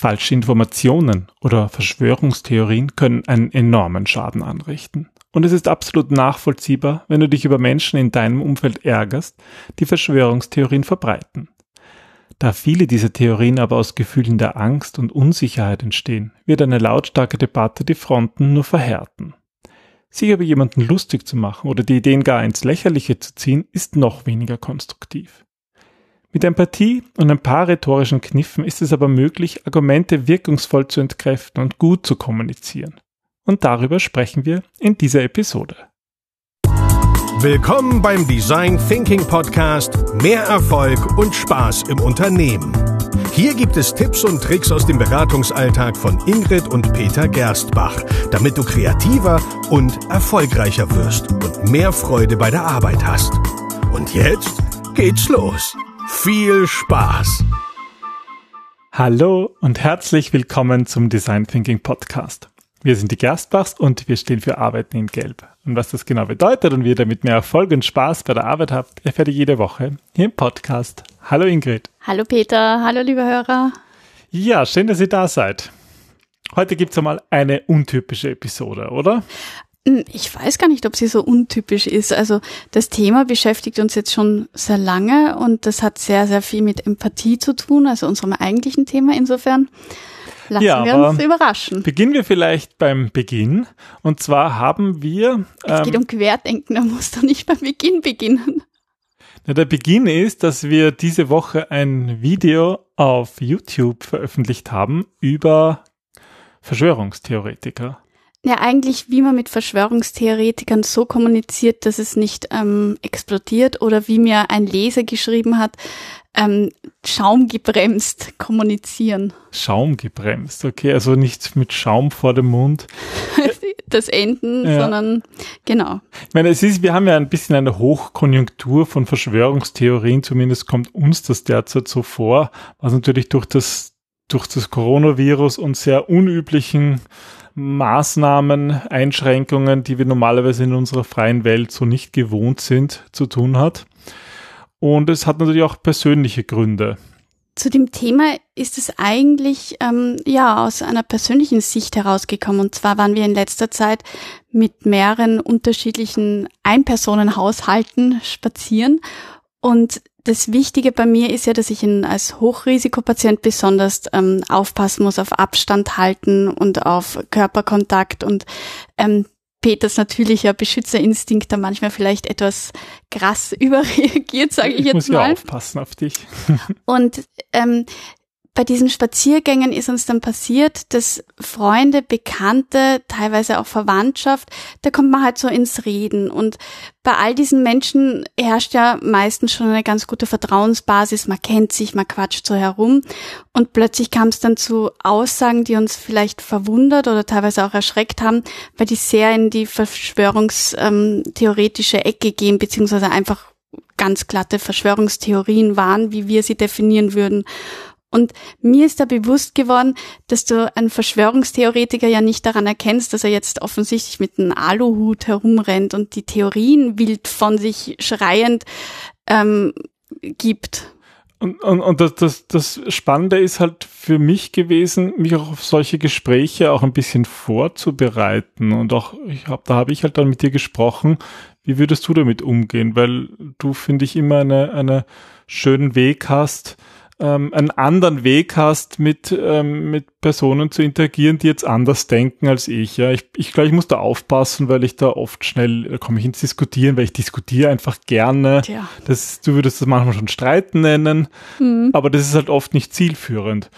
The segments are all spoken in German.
Falsche Informationen oder Verschwörungstheorien können einen enormen Schaden anrichten. Und es ist absolut nachvollziehbar, wenn du dich über Menschen in deinem Umfeld ärgerst, die Verschwörungstheorien verbreiten. Da viele dieser Theorien aber aus Gefühlen der Angst und Unsicherheit entstehen, wird eine lautstarke Debatte die Fronten nur verhärten. Sich über jemanden lustig zu machen oder die Ideen gar ins Lächerliche zu ziehen, ist noch weniger konstruktiv. Mit Empathie und ein paar rhetorischen Kniffen ist es aber möglich, Argumente wirkungsvoll zu entkräften und gut zu kommunizieren. Und darüber sprechen wir in dieser Episode. Willkommen beim Design Thinking Podcast Mehr Erfolg und Spaß im Unternehmen. Hier gibt es Tipps und Tricks aus dem Beratungsalltag von Ingrid und Peter Gerstbach, damit du kreativer und erfolgreicher wirst und mehr Freude bei der Arbeit hast. Und jetzt geht's los. Viel Spaß! Hallo und herzlich willkommen zum Design Thinking Podcast. Wir sind die Gerstbachs und wir stehen für Arbeiten in Gelb. Und was das genau bedeutet und wie ihr damit mehr Erfolg und Spaß bei der Arbeit habt, erfährt ihr jede Woche hier im Podcast. Hallo Ingrid. Hallo Peter, hallo liebe Hörer. Ja, schön, dass ihr da seid. Heute gibt es einmal eine untypische Episode, oder? Hm, ich weiß gar nicht, ob sie so untypisch ist. Also das Thema beschäftigt uns jetzt schon sehr lange und das hat sehr, sehr viel mit Empathie zu tun, also unserem eigentlichen Thema. Insofern lassen ja, wir uns überraschen. Beginnen wir vielleicht beim Beginn. Und zwar haben wir. Es geht ähm, um Querdenken, da musst du nicht beim Beginn beginnen. Ja, der Beginn ist, dass wir diese Woche ein Video auf YouTube veröffentlicht haben über Verschwörungstheoretiker. Ja, eigentlich, wie man mit Verschwörungstheoretikern so kommuniziert, dass es nicht ähm, explodiert oder wie mir ein Leser geschrieben hat, ähm, schaumgebremst kommunizieren. Schaumgebremst, okay, also nicht mit Schaum vor dem Mund. das Enden, ja. sondern genau. Ich meine, es ist, wir haben ja ein bisschen eine Hochkonjunktur von Verschwörungstheorien, zumindest kommt uns das derzeit so vor, was natürlich durch das durch das Coronavirus und sehr unüblichen Maßnahmen, Einschränkungen, die wir normalerweise in unserer freien Welt so nicht gewohnt sind, zu tun hat. Und es hat natürlich auch persönliche Gründe. Zu dem Thema ist es eigentlich ähm, ja aus einer persönlichen Sicht herausgekommen. Und zwar waren wir in letzter Zeit mit mehreren unterschiedlichen Einpersonenhaushalten spazieren und das Wichtige bei mir ist ja, dass ich in, als Hochrisikopatient besonders ähm, aufpassen muss auf Abstand halten und auf Körperkontakt und ähm, Peters natürlicher Beschützerinstinkt da manchmal vielleicht etwas krass überreagiert, sage ich, ich jetzt muss mal. Ja aufpassen auf dich. und ähm, bei diesen Spaziergängen ist uns dann passiert, dass Freunde, Bekannte, teilweise auch Verwandtschaft, da kommt man halt so ins Reden. Und bei all diesen Menschen herrscht ja meistens schon eine ganz gute Vertrauensbasis. Man kennt sich, man quatscht so herum. Und plötzlich kam es dann zu Aussagen, die uns vielleicht verwundert oder teilweise auch erschreckt haben, weil die sehr in die verschwörungstheoretische Ecke gehen, beziehungsweise einfach ganz glatte Verschwörungstheorien waren, wie wir sie definieren würden. Und mir ist da bewusst geworden, dass du einen Verschwörungstheoretiker ja nicht daran erkennst, dass er jetzt offensichtlich mit einem Aluhut herumrennt und die Theorien wild von sich schreiend ähm, gibt. Und, und, und das, das, das Spannende ist halt für mich gewesen, mich auch auf solche Gespräche auch ein bisschen vorzubereiten. Und auch, ich hab, da habe ich halt dann mit dir gesprochen, wie würdest du damit umgehen? Weil du, finde ich, immer eine, eine schönen Weg hast, ähm, einen anderen Weg hast, mit, ähm, mit Personen zu interagieren, die jetzt anders denken als ich. Ja, ich, ich glaube, ich muss da aufpassen, weil ich da oft schnell, da komme ich ins Diskutieren, weil ich diskutiere einfach gerne. Tja. Das, du würdest das manchmal schon Streiten nennen, mhm. aber das ist halt oft nicht zielführend.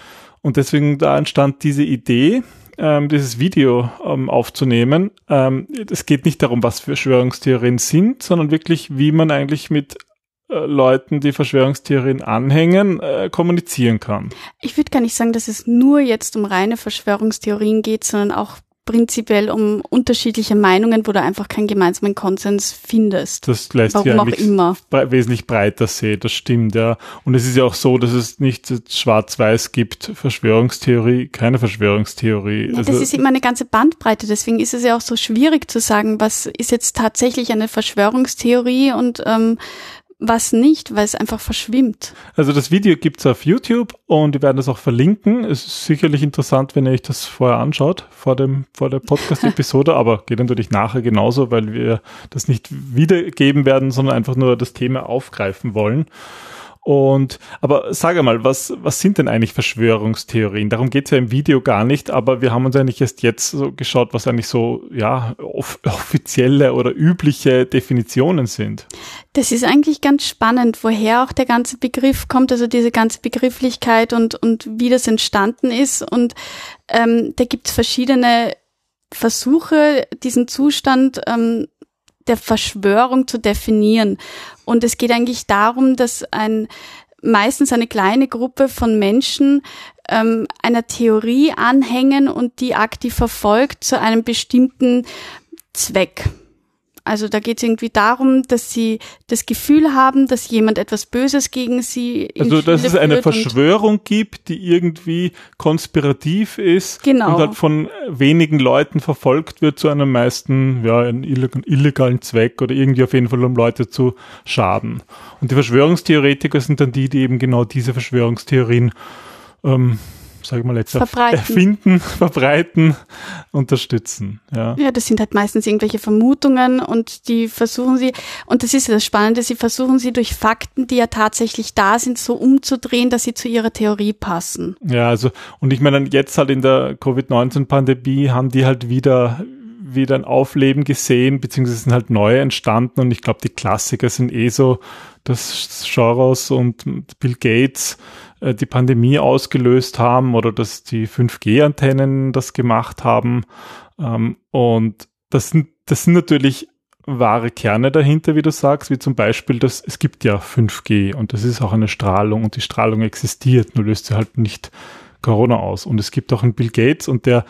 Und deswegen da entstand diese Idee, ähm, dieses Video ähm, aufzunehmen. Ähm, es geht nicht darum, was Verschwörungstheorien sind, sondern wirklich, wie man eigentlich mit Leuten, die Verschwörungstheorien anhängen, äh, kommunizieren kann. Ich würde gar nicht sagen, dass es nur jetzt um reine Verschwörungstheorien geht, sondern auch prinzipiell um unterschiedliche Meinungen, wo du einfach keinen gemeinsamen Konsens findest. Das lässt Warum sich eigentlich immer. wesentlich breiter sehen, das stimmt, ja. Und es ist ja auch so, dass es nicht schwarz-weiß gibt, Verschwörungstheorie, keine Verschwörungstheorie. Ja, also, das ist immer eine ganze Bandbreite, deswegen ist es ja auch so schwierig zu sagen, was ist jetzt tatsächlich eine Verschwörungstheorie und ähm, was nicht, weil es einfach verschwimmt. Also das Video gibt's auf YouTube und wir werden das auch verlinken. Es ist sicherlich interessant, wenn ihr euch das vorher anschaut, vor dem, vor der Podcast-Episode, aber geht natürlich nachher genauso, weil wir das nicht wiedergeben werden, sondern einfach nur das Thema aufgreifen wollen. Und aber sag einmal, was, was sind denn eigentlich Verschwörungstheorien? Darum geht's ja im Video gar nicht, aber wir haben uns eigentlich erst jetzt so geschaut, was eigentlich so ja off offizielle oder übliche Definitionen sind. Das ist eigentlich ganz spannend, woher auch der ganze Begriff kommt, also diese ganze Begrifflichkeit und, und wie das entstanden ist. Und ähm, da gibt's verschiedene Versuche, diesen Zustand ähm, der Verschwörung zu definieren. Und es geht eigentlich darum, dass ein meistens eine kleine Gruppe von Menschen ähm, einer Theorie anhängen und die aktiv verfolgt zu einem bestimmten Zweck. Also da geht es irgendwie darum, dass sie das Gefühl haben, dass jemand etwas Böses gegen sie. Also dass es eine Verschwörung gibt, die irgendwie konspirativ ist genau. und halt von wenigen Leuten verfolgt wird zu einem meisten ja einen illegalen Zweck oder irgendwie auf jeden Fall um Leute zu schaden. Und die Verschwörungstheoretiker sind dann die, die eben genau diese Verschwörungstheorien ähm, sage ich mal jetzt, verbreiten. erfinden, verbreiten, unterstützen. Ja. ja, das sind halt meistens irgendwelche Vermutungen und die versuchen sie, und das ist ja das Spannende, sie versuchen sie durch Fakten, die ja tatsächlich da sind, so umzudrehen, dass sie zu ihrer Theorie passen. Ja, also, und ich meine, jetzt halt in der Covid-19-Pandemie haben die halt wieder wieder ein Aufleben gesehen, beziehungsweise sind halt neue entstanden und ich glaube, die Klassiker sind eh so, dass Soros und Bill Gates äh, die Pandemie ausgelöst haben oder dass die 5G-Antennen das gemacht haben. Ähm, und das sind, das sind natürlich wahre Kerne dahinter, wie du sagst, wie zum Beispiel, dass es gibt ja 5G und das ist auch eine Strahlung und die Strahlung existiert, nur löst sie halt nicht Corona aus. Und es gibt auch einen Bill Gates und der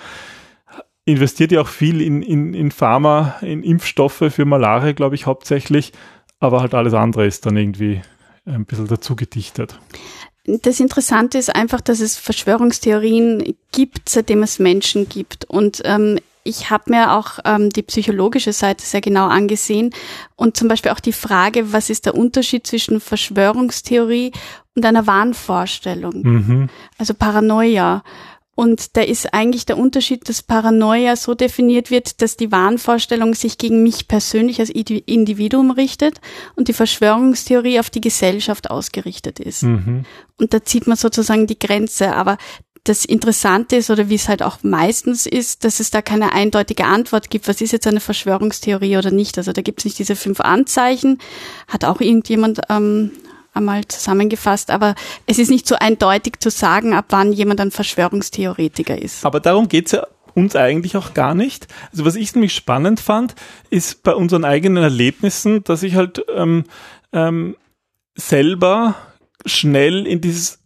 investiert ja auch viel in, in, in Pharma, in Impfstoffe für Malaria, glaube ich, hauptsächlich, aber halt alles andere ist dann irgendwie ein bisschen dazu gedichtet. Das Interessante ist einfach, dass es Verschwörungstheorien gibt, seitdem es Menschen gibt. Und ähm, ich habe mir auch ähm, die psychologische Seite sehr genau angesehen und zum Beispiel auch die Frage, was ist der Unterschied zwischen Verschwörungstheorie und einer Wahnvorstellung, mhm. also Paranoia. Und da ist eigentlich der Unterschied, dass Paranoia so definiert wird, dass die Wahnvorstellung sich gegen mich persönlich als Individuum richtet und die Verschwörungstheorie auf die Gesellschaft ausgerichtet ist. Mhm. Und da zieht man sozusagen die Grenze. Aber das Interessante ist, oder wie es halt auch meistens ist, dass es da keine eindeutige Antwort gibt, was ist jetzt eine Verschwörungstheorie oder nicht. Also da gibt es nicht diese fünf Anzeichen. Hat auch irgendjemand ähm, einmal zusammengefasst, aber es ist nicht so eindeutig zu sagen, ab wann jemand ein Verschwörungstheoretiker ist. Aber darum geht's ja uns eigentlich auch gar nicht. Also was ich nämlich spannend fand, ist bei unseren eigenen Erlebnissen, dass ich halt ähm, ähm, selber schnell in dieses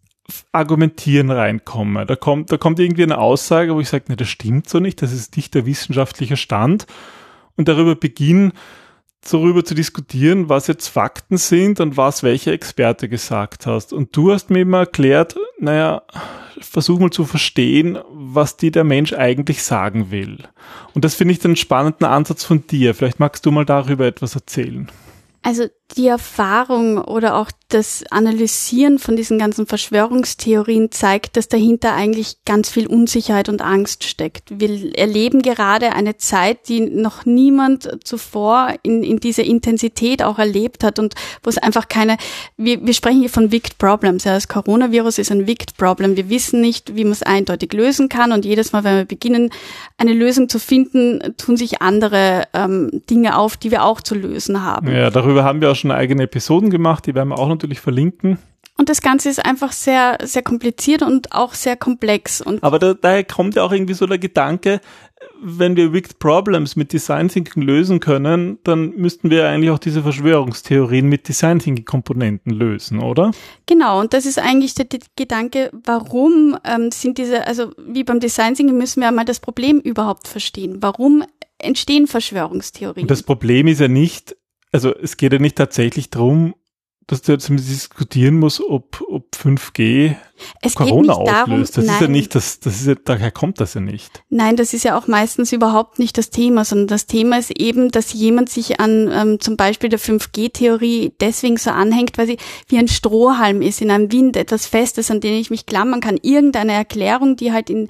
Argumentieren reinkomme. Da kommt, da kommt irgendwie eine Aussage, wo ich sage, ne, das stimmt so nicht, das ist nicht der wissenschaftliche Stand. Und darüber beginnen, darüber zu diskutieren, was jetzt Fakten sind und was welcher Experte gesagt hast. Und du hast mir immer erklärt, naja, versuch mal zu verstehen, was dir der Mensch eigentlich sagen will. Und das finde ich den spannenden Ansatz von dir. Vielleicht magst du mal darüber etwas erzählen. Also die Erfahrung oder auch das Analysieren von diesen ganzen Verschwörungstheorien zeigt, dass dahinter eigentlich ganz viel Unsicherheit und Angst steckt. Wir erleben gerade eine Zeit, die noch niemand zuvor in, in dieser Intensität auch erlebt hat und wo es einfach keine, wir, wir sprechen hier von Wicked Problems. Ja, das Coronavirus ist ein Wicked Problem. Wir wissen nicht, wie man es eindeutig lösen kann und jedes Mal, wenn wir beginnen, eine Lösung zu finden, tun sich andere ähm, Dinge auf, die wir auch zu lösen haben. Ja, darüber haben wir auch schon eigene Episoden gemacht, die werden wir auch natürlich verlinken. Und das Ganze ist einfach sehr, sehr kompliziert und auch sehr komplex. Und Aber da, daher kommt ja auch irgendwie so der Gedanke, wenn wir Wicked Problems mit Design Thinking lösen können, dann müssten wir eigentlich auch diese Verschwörungstheorien mit Design Thinking Komponenten lösen, oder? Genau, und das ist eigentlich der, der Gedanke, warum ähm, sind diese, also wie beim Design Thinking müssen wir einmal das Problem überhaupt verstehen. Warum entstehen Verschwörungstheorien? Und das Problem ist ja nicht, also es geht ja nicht tatsächlich darum, dass du jetzt diskutieren musst, ob, ob 5G Es Corona darum, auslöst. Das nein, ist ja nicht, das, das ist ja, daher kommt das ja nicht. Nein, das ist ja auch meistens überhaupt nicht das Thema, sondern das Thema ist eben, dass jemand sich an ähm, zum Beispiel der 5G-Theorie deswegen so anhängt, weil sie wie ein Strohhalm ist in einem Wind, etwas Festes, an den ich mich klammern kann. Irgendeine Erklärung, die halt in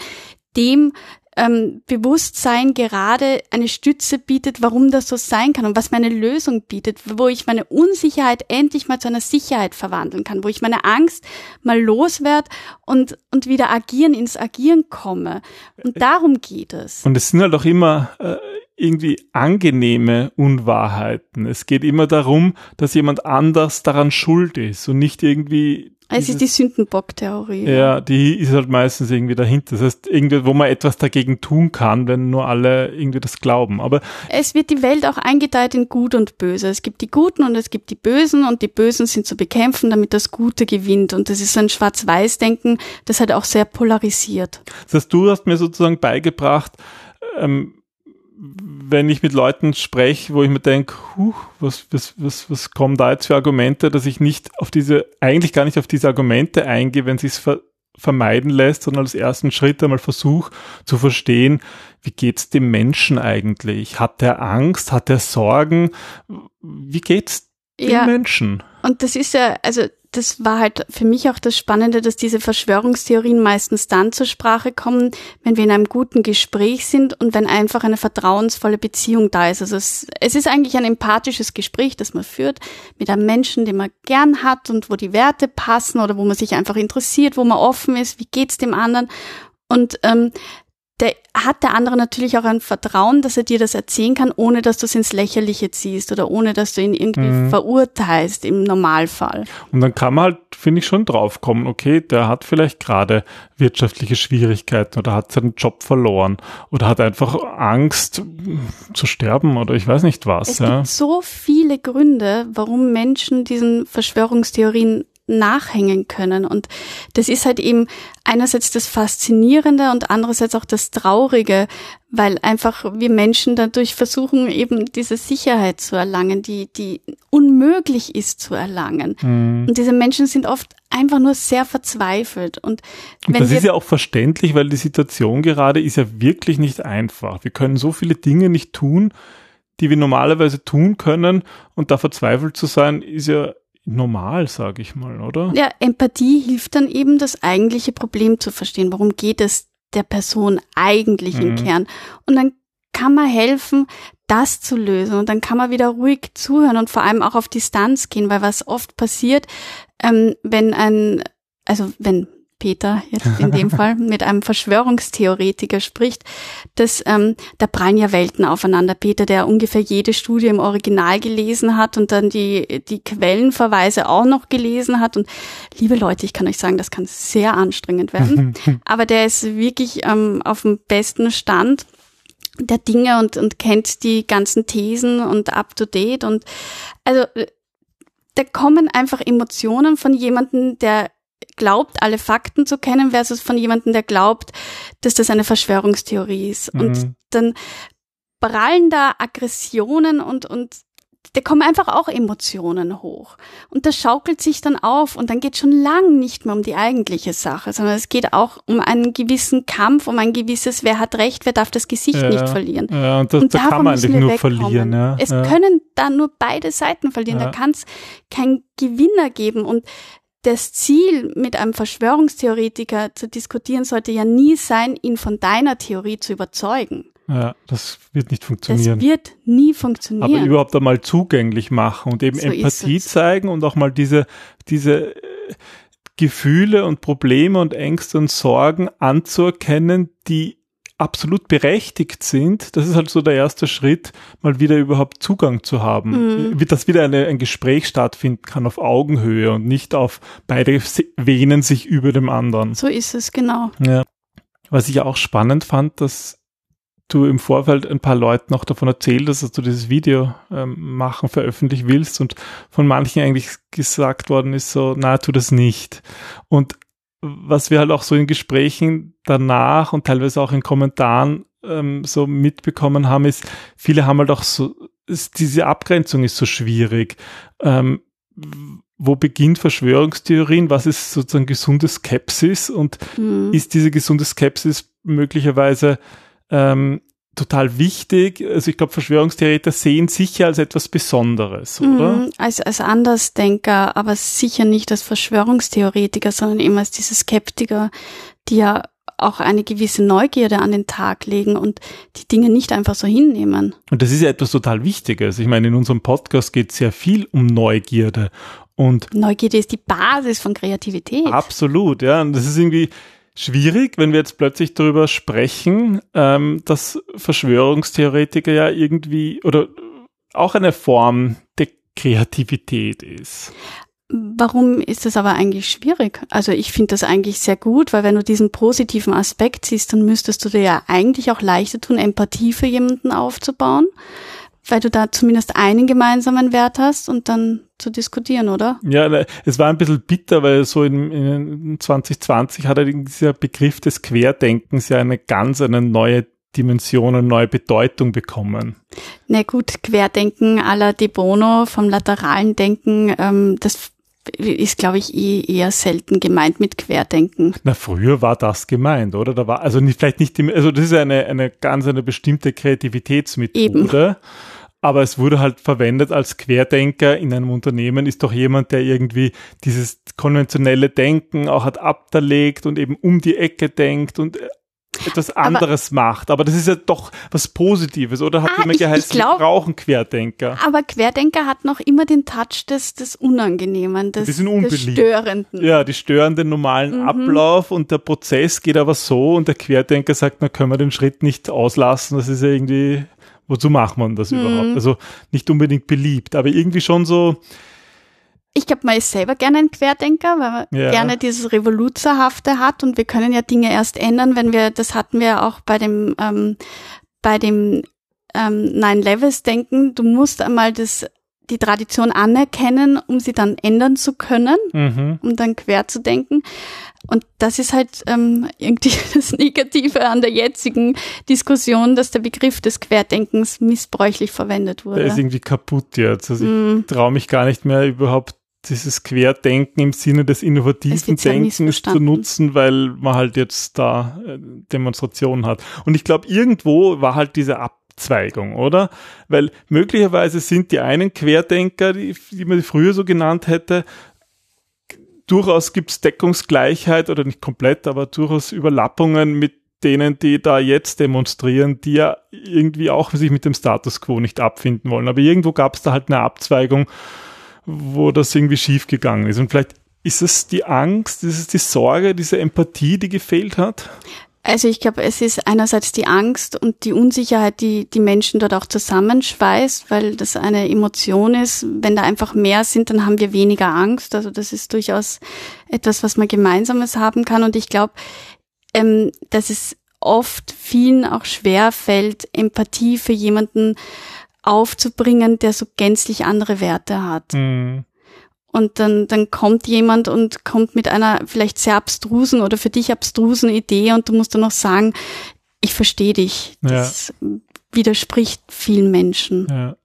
dem ähm, Bewusstsein gerade eine Stütze bietet, warum das so sein kann und was mir eine Lösung bietet, wo ich meine Unsicherheit endlich mal zu einer Sicherheit verwandeln kann, wo ich meine Angst mal loswerde und, und wieder agieren, ins Agieren komme. Und darum geht es. Und es sind halt auch immer äh, irgendwie angenehme Unwahrheiten. Es geht immer darum, dass jemand anders daran schuld ist und nicht irgendwie Es ist die Sündenbock-Theorie. Ja, die ist halt meistens irgendwie dahinter. Das heißt, irgendwie, wo man etwas dagegen tun kann, wenn nur alle irgendwie das glauben. Aber Es wird die Welt auch eingeteilt in Gut und Böse. Es gibt die Guten und es gibt die Bösen und die Bösen sind zu bekämpfen, damit das Gute gewinnt. Und das ist so ein Schwarz-Weiß-Denken, das halt auch sehr polarisiert. das heißt, du hast mir sozusagen beigebracht, ähm, wenn ich mit Leuten spreche, wo ich mir denke, huh, was, was, was, was kommen da jetzt für Argumente, dass ich nicht auf diese, eigentlich gar nicht auf diese Argumente eingehe, wenn sich's ver vermeiden lässt, sondern als ersten Schritt einmal versuche zu verstehen, wie geht's dem Menschen eigentlich? Hat er Angst? Hat er Sorgen? Wie geht's dem Ja. Menschen? Und das ist ja, also das war halt für mich auch das Spannende, dass diese Verschwörungstheorien meistens dann zur Sprache kommen, wenn wir in einem guten Gespräch sind und wenn einfach eine vertrauensvolle Beziehung da ist. Also es, es ist eigentlich ein empathisches Gespräch, das man führt mit einem Menschen, den man gern hat und wo die Werte passen oder wo man sich einfach interessiert, wo man offen ist, wie geht's dem anderen. Und ähm, der hat der andere natürlich auch ein Vertrauen, dass er dir das erzählen kann, ohne dass du es ins Lächerliche ziehst oder ohne dass du ihn irgendwie Mhm. verurteilst im Normalfall. Und dann kann man halt, finde ich, schon draufkommen, okay, der hat vielleicht gerade wirtschaftliche Schwierigkeiten oder hat seinen Job verloren oder hat einfach Angst zu sterben oder ich weiß nicht was. Es ja. gibt so viele Gründe, warum Menschen diesen Verschwörungstheorien nachhängen können. Und das ist halt eben einerseits das Faszinierende und andererseits auch das Traurige, weil einfach wir Menschen dadurch versuchen, eben diese Sicherheit zu erlangen, die, die unmöglich ist zu erlangen. Mhm. Und diese Menschen sind oft einfach nur sehr verzweifelt. Und Und wenn das ist ja auch verständlich, weil die Situation gerade ist ja wirklich nicht einfach. Wir können so viele Dinge nicht tun, die wir normalerweise tun können und da verzweifelt zu sein, ist ja normal, sage ich mal, oder? Ja, Empathie hilft dann eben, das eigentliche Problem zu verstehen. Worum geht es der Person eigentlich im Mhm. Kern? Und dann kann man helfen, das zu lösen. Und dann kann man wieder ruhig zuhören und vor allem auch auf Distanz gehen, weil was oft passiert, ähm, wenn ein, also wenn Peter jetzt in dem Fall mit einem Verschwörungstheoretiker spricht, dass ähm, da prallen ja Welten aufeinander. Peter, der ungefähr jede Studie im Original gelesen hat und dann die, die Quellenverweise auch noch gelesen hat. Und liebe Leute, ich kann euch sagen, das kann sehr anstrengend werden. Aber der ist wirklich ähm, auf dem besten Stand der Dinge und, und kennt die ganzen Thesen und up to date. Und also äh, da kommen einfach Emotionen von jemandem, der glaubt, alle Fakten zu kennen, versus von jemandem, der glaubt, dass das eine Verschwörungstheorie ist. Und Mhm. dann prallen da Aggressionen und, und da kommen einfach auch Emotionen hoch. Und das schaukelt sich dann auf und dann geht schon lang nicht mehr um die eigentliche Sache, sondern es geht auch um einen gewissen Kampf, um ein gewisses, wer hat recht, wer darf das Gesicht Ja. nicht verlieren. Ja, und das, und da kann man eigentlich nur wegkommen. verlieren. Ja. Es ja. können da nur beide Seiten verlieren. Da kann es keinen Gewinner geben. Und das Ziel, mit einem Verschwörungstheoretiker zu diskutieren, sollte ja nie sein, ihn von deiner Theorie zu überzeugen. ja, das wird nicht Das funktionieren. wird nie aber funktionieren. überhaupt einmal zugänglich machen und eben So Empathie zeigen und auch mal diese, diese äh, Gefühle und Probleme und Ängste und Sorgen anzuerkennen, die absolut berechtigt sind. Das ist halt so der erste Schritt, mal wieder überhaupt Zugang zu haben. Mhm. Wie- Dass wieder eine, ein Gespräch stattfinden kann auf Augenhöhe und nicht auf beide wähnen sich über dem anderen. so ist es, genau. Ja. Was ich auch spannend fand, dass du im Vorfeld ein paar Leuten auch davon erzählt hast, dass du dieses Video ähm, machen, veröffentlichen willst und von manchen eigentlich gesagt worden ist so, na, tu das nicht. Und was wir halt auch so in Gesprächen danach und teilweise auch in Kommentaren ähm, so mitbekommen haben, ist, viele haben halt auch so, ist, diese Abgrenzung ist so schwierig. Ähm, wo beginnt Verschwörungstheorien, was ist sozusagen gesunde Skepsis und mhm. ist diese gesunde Skepsis möglicherweise ähm, total wichtig. Also ich glaube, Verschwörungstheoretiker sehen sich ja als etwas Besonderes, oder? Mhm, als, als Andersdenker, aber sicher nicht als Verschwörungstheoretiker, sondern eben als diese Skeptiker, die ja auch eine gewisse Neugierde an den Tag legen und die Dinge nicht einfach so hinnehmen. Und das ist ja etwas total Wichtiges. Ich meine, in unserem Podcast geht es sehr viel um Neugierde. Und Neugierde ist die Basis von Kreativität. Absolut, ja. Und das ist irgendwie, schwierig, wenn wir jetzt plötzlich darüber sprechen, ähm, dass Verschwörungstheoretiker ja irgendwie oder auch eine Form der Kreativität ist. Warum ist das aber eigentlich schwierig? Also ich finde das eigentlich sehr gut, weil wenn du diesen positiven Aspekt siehst, dann müsstest du dir ja eigentlich auch leichter tun, Empathie für jemanden aufzubauen weil du da zumindest einen gemeinsamen Wert hast und dann zu diskutieren, oder? Ja, es war ein bisschen bitter, weil so in, in 2020 hat er dieser Begriff des Querdenkens ja eine ganz eine neue Dimension, eine neue Bedeutung bekommen. Na gut, Querdenken à la De Bono vom lateralen Denken, ähm, das ist, glaube ich, eh eher selten gemeint mit Querdenken. Na, früher war das gemeint, oder? Da war, also nicht, vielleicht nicht, also das ist eine, eine ganz eine bestimmte Kreativitätsmethode. Eben aber es wurde halt verwendet als Querdenker in einem Unternehmen, ist doch jemand, der irgendwie dieses konventionelle Denken auch hat abgelegt und eben um die Ecke denkt und äh, etwas anderes aber, macht. Aber das ist ja doch was Positives, oder hat ah, immer geheißen, wir brauchen Querdenker. Aber Querdenker hat noch immer den Touch des, des Unangenehmen, des, des Störenden. Ja, die störenden normalen mhm. Ablauf und der Prozess geht aber so und der Querdenker sagt, na können wir den Schritt nicht auslassen, das ist ja irgendwie wozu macht man das mhm. überhaupt? Also nicht unbedingt beliebt, aber irgendwie schon so. Ich glaube, man ist selber gerne ein Querdenker, weil man ja. gerne dieses Revoluzerhafte hat und wir können ja Dinge erst ändern, wenn wir, das hatten wir auch bei dem, ähm, bei dem ähm, Nine Levels denken. Du musst einmal das die Tradition anerkennen, um sie dann ändern zu können, mhm. um dann quer zu denken. Und das ist halt ähm, irgendwie das Negative an der jetzigen Diskussion, dass der Begriff des Querdenkens missbräuchlich verwendet wurde. Der ist irgendwie kaputt jetzt. Also mm. ich traue mich gar nicht mehr überhaupt dieses Querdenken im Sinne des innovativen Denkens zu nutzen, weil man halt jetzt da äh, Demonstrationen hat. Und ich glaube, irgendwo war halt diese Abzweigung, oder? Weil möglicherweise sind die einen Querdenker, die, die man früher so genannt hätte, durchaus gibt es Deckungsgleichheit oder nicht komplett, aber durchaus Überlappungen mit denen, die da jetzt demonstrieren, die ja irgendwie auch sich mit dem Status quo nicht abfinden wollen. Aber irgendwo gab es da halt eine Abzweigung, wo das irgendwie schiefgegangen ist. Und vielleicht ist es die Angst, ist es die Sorge, diese Empathie, die gefehlt hat? Also ich glaube, es ist einerseits die Angst und die Unsicherheit, die die Menschen dort auch zusammenschweißt, weil das eine Emotion ist. Wenn da einfach mehr sind, dann haben wir weniger Angst. Also das ist durchaus etwas, was man gemeinsames haben kann. Und ich glaube, ähm, dass es oft vielen auch schwer fällt, Empathie für jemanden aufzubringen, der so gänzlich andere Werte hat. Mhm. Und dann, dann kommt jemand und kommt mit einer vielleicht sehr abstrusen oder für dich abstrusen Idee und du musst dann noch sagen, ich verstehe dich. Das ja. widerspricht vielen Menschen. Ja.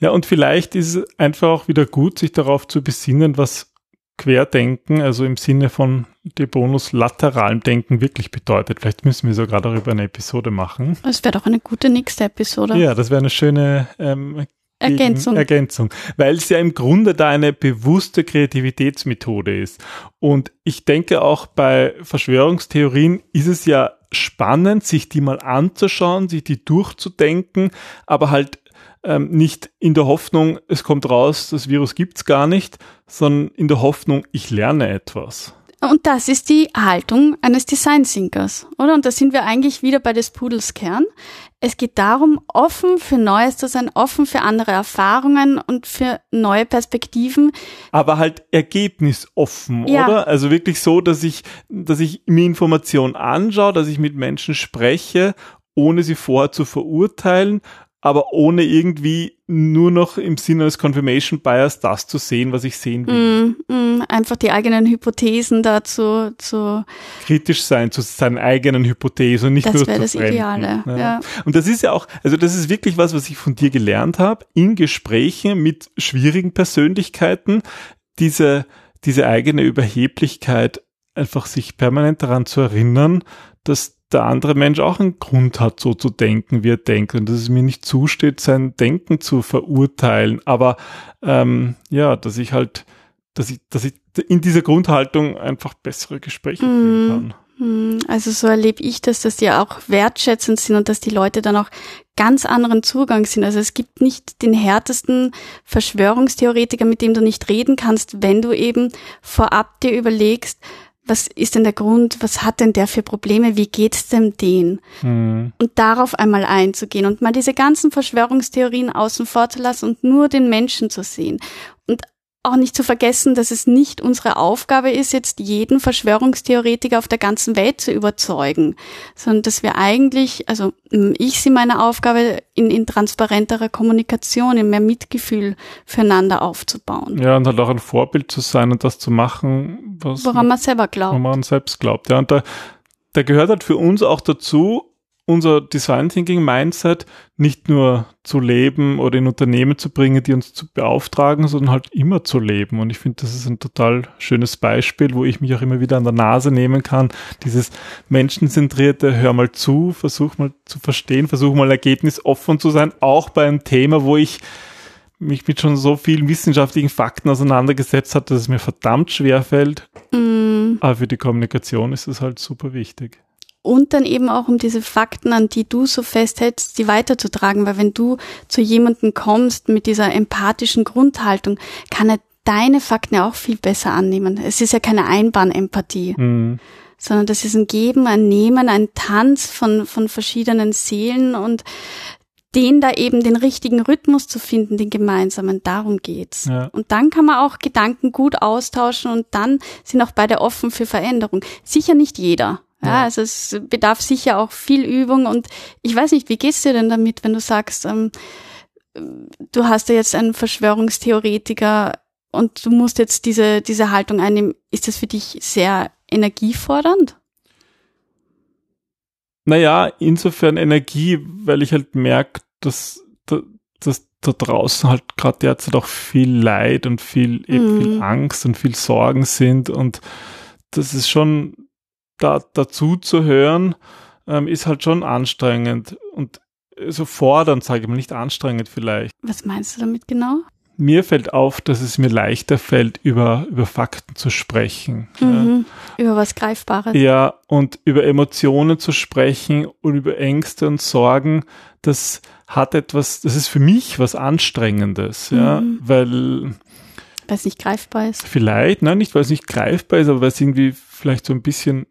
ja, und vielleicht ist es einfach auch wieder gut, sich darauf zu besinnen, was Querdenken, also im Sinne von De Bonus lateralem Denken wirklich bedeutet. Vielleicht müssen wir sogar darüber eine Episode machen. Das wäre doch eine gute nächste Episode. Ja, das wäre eine schöne ähm, Ergänzung. Ergänzung. Weil es ja im Grunde da eine bewusste Kreativitätsmethode ist. Und ich denke auch bei Verschwörungstheorien ist es ja spannend, sich die mal anzuschauen, sich die durchzudenken, aber halt ähm, nicht in der Hoffnung, es kommt raus, das Virus gibt's gar nicht, sondern in der Hoffnung, ich lerne etwas. Und das ist die Haltung eines Design Thinkers, oder? Und da sind wir eigentlich wieder bei des Pudels Kern. Es geht darum, offen für Neues zu sein, offen für andere Erfahrungen und für neue Perspektiven. Aber halt ergebnisoffen, ja. oder? Also wirklich so, dass ich, dass ich mir Informationen anschaue, dass ich mit Menschen spreche, ohne sie vorher zu verurteilen, aber ohne irgendwie nur noch im Sinne des Confirmation Bias das zu sehen, was ich sehen will. Mm, mm, einfach die eigenen Hypothesen dazu zu kritisch sein zu seinen eigenen Hypothesen und nicht das nur zu das Fremden. Ideale. Ja. ja. Und das ist ja auch, also das ist wirklich was, was ich von dir gelernt habe in Gesprächen mit schwierigen Persönlichkeiten diese, diese eigene Überheblichkeit, einfach sich permanent daran zu erinnern, dass der andere Mensch auch einen Grund hat, so zu denken, wie er denkt und dass es mir nicht zusteht, sein Denken zu verurteilen. Aber ähm, ja, dass ich halt, dass ich, dass ich in dieser Grundhaltung einfach bessere Gespräche führen mhm. kann. Mhm. Also so erlebe ich das, dass die auch wertschätzend sind und dass die Leute dann auch ganz anderen Zugang sind. Also es gibt nicht den härtesten Verschwörungstheoretiker, mit dem du nicht reden kannst, wenn du eben vorab dir überlegst, was ist denn der Grund, was hat denn der für Probleme, wie geht's dem den? Mhm. Und darauf einmal einzugehen und mal diese ganzen Verschwörungstheorien außen vor zu lassen und nur den Menschen zu sehen. Und auch nicht zu vergessen, dass es nicht unsere Aufgabe ist, jetzt jeden Verschwörungstheoretiker auf der ganzen Welt zu überzeugen, sondern dass wir eigentlich, also ich sehe meine Aufgabe in, in transparenterer Kommunikation, in mehr Mitgefühl füreinander aufzubauen. Ja, und halt auch ein Vorbild zu sein und das zu machen, was woran man selber glaubt. Woran man selbst glaubt. Ja, und da, da gehört halt für uns auch dazu, unser Design Thinking Mindset nicht nur zu leben oder in Unternehmen zu bringen, die uns zu beauftragen, sondern halt immer zu leben. Und ich finde, das ist ein total schönes Beispiel, wo ich mich auch immer wieder an der Nase nehmen kann. Dieses menschenzentrierte, hör mal zu, versuch mal zu verstehen, versuch mal ergebnisoffen zu sein, auch bei einem Thema, wo ich mich mit schon so vielen wissenschaftlichen Fakten auseinandergesetzt hat, dass es mir verdammt schwer fällt. Mm. Aber für die Kommunikation ist es halt super wichtig und dann eben auch um diese Fakten, an die du so festhältst, die weiterzutragen, weil wenn du zu jemandem kommst mit dieser empathischen Grundhaltung, kann er deine Fakten ja auch viel besser annehmen. Es ist ja keine Einbahnempathie, mhm. sondern das ist ein Geben, ein Nehmen, ein Tanz von, von verschiedenen Seelen und den da eben den richtigen Rhythmus zu finden, den gemeinsamen, darum geht's. Ja. Und dann kann man auch Gedanken gut austauschen und dann sind auch beide offen für Veränderung. Sicher nicht jeder. Ja, also es bedarf sicher auch viel Übung und ich weiß nicht, wie geht's dir denn damit, wenn du sagst, ähm, du hast ja jetzt einen Verschwörungstheoretiker und du musst jetzt diese, diese Haltung einnehmen. Ist das für dich sehr energiefordernd? Naja, insofern Energie, weil ich halt merke, dass, dass da draußen halt gerade derzeit auch viel Leid und viel, eben mhm. viel Angst und viel Sorgen sind und das ist schon da, dazu zu hören, ähm, ist halt schon anstrengend und so fordernd, sage ich mal, nicht anstrengend vielleicht. Was meinst du damit genau? Mir fällt auf, dass es mir leichter fällt, über, über Fakten zu sprechen. Mhm. Ja. Über was Greifbares. Ja, und über Emotionen zu sprechen und über Ängste und Sorgen, das hat etwas, das ist für mich was Anstrengendes, mhm. ja, weil weil es nicht greifbar ist. Vielleicht, nein, nicht weil es nicht greifbar ist, aber weil es irgendwie vielleicht so ein bisschen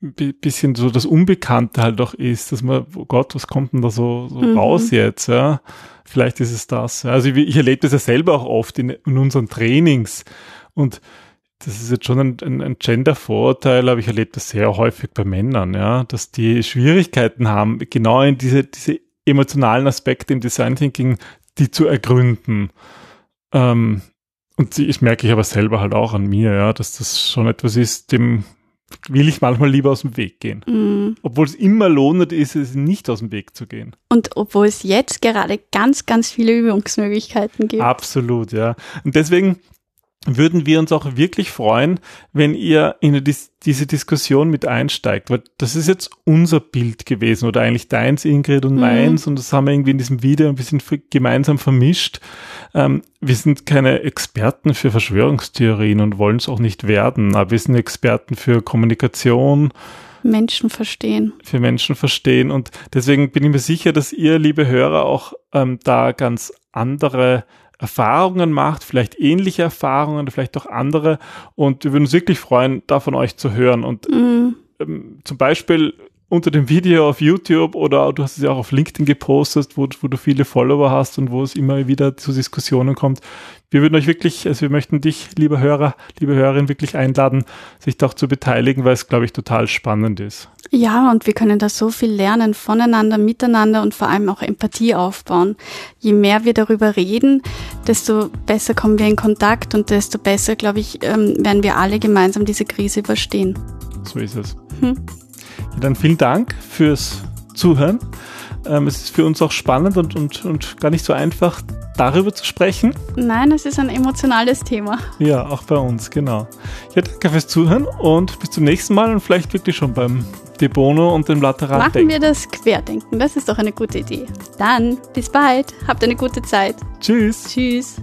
bisschen so das Unbekannte halt auch ist, dass man, oh Gott, was kommt denn da so, so mhm. raus jetzt, ja? Vielleicht ist es das. Also ich, ich erlebe das ja selber auch oft in, in unseren Trainings und das ist jetzt schon ein, ein, ein Gender-Vorurteil, aber ich erlebe das sehr häufig bei Männern, ja, dass die Schwierigkeiten haben, genau in diese, diese emotionalen Aspekte im Design Thinking, die zu ergründen. Ähm, und ich merke ich aber selber halt auch an mir, ja, dass das schon etwas ist, dem will ich manchmal lieber aus dem Weg gehen. Mm. Obwohl es immer lohnend ist, es nicht aus dem Weg zu gehen. Und obwohl es jetzt gerade ganz, ganz viele Übungsmöglichkeiten gibt. Absolut, ja. Und deswegen würden wir uns auch wirklich freuen, wenn ihr in diese Diskussion mit einsteigt, weil das ist jetzt unser Bild gewesen oder eigentlich deins, Ingrid, und mhm. meins und das haben wir irgendwie in diesem Video ein bisschen gemeinsam vermischt. Ähm, wir sind keine Experten für Verschwörungstheorien und wollen es auch nicht werden, aber wir sind Experten für Kommunikation, Menschen verstehen. Für Menschen verstehen. Und deswegen bin ich mir sicher, dass ihr, liebe Hörer, auch ähm, da ganz andere Erfahrungen macht, vielleicht ähnliche Erfahrungen, vielleicht auch andere. Und wir würden uns wirklich freuen, da von euch zu hören. Und mhm. ähm, zum Beispiel unter dem Video auf YouTube oder du hast es ja auch auf LinkedIn gepostet, wo, wo, du viele Follower hast und wo es immer wieder zu Diskussionen kommt. Wir würden euch wirklich, also wir möchten dich, lieber Hörer, liebe Hörerin, wirklich einladen, sich doch zu beteiligen, weil es, glaube ich, total spannend ist. Ja, und wir können da so viel lernen voneinander, miteinander und vor allem auch Empathie aufbauen. Je mehr wir darüber reden, desto besser kommen wir in Kontakt und desto besser, glaube ich, ähm, werden wir alle gemeinsam diese Krise überstehen. So ist es. Hm. Dann vielen Dank fürs Zuhören. Ähm, es ist für uns auch spannend und, und, und gar nicht so einfach, darüber zu sprechen? Nein, es ist ein emotionales Thema. Ja, auch bei uns, genau. Ja, danke fürs Zuhören und bis zum nächsten Mal und vielleicht wirklich schon beim De Bono und dem Lateral. Machen wir das Querdenken, das ist doch eine gute Idee. Dann, bis bald, habt eine gute Zeit. Tschüss. Tschüss.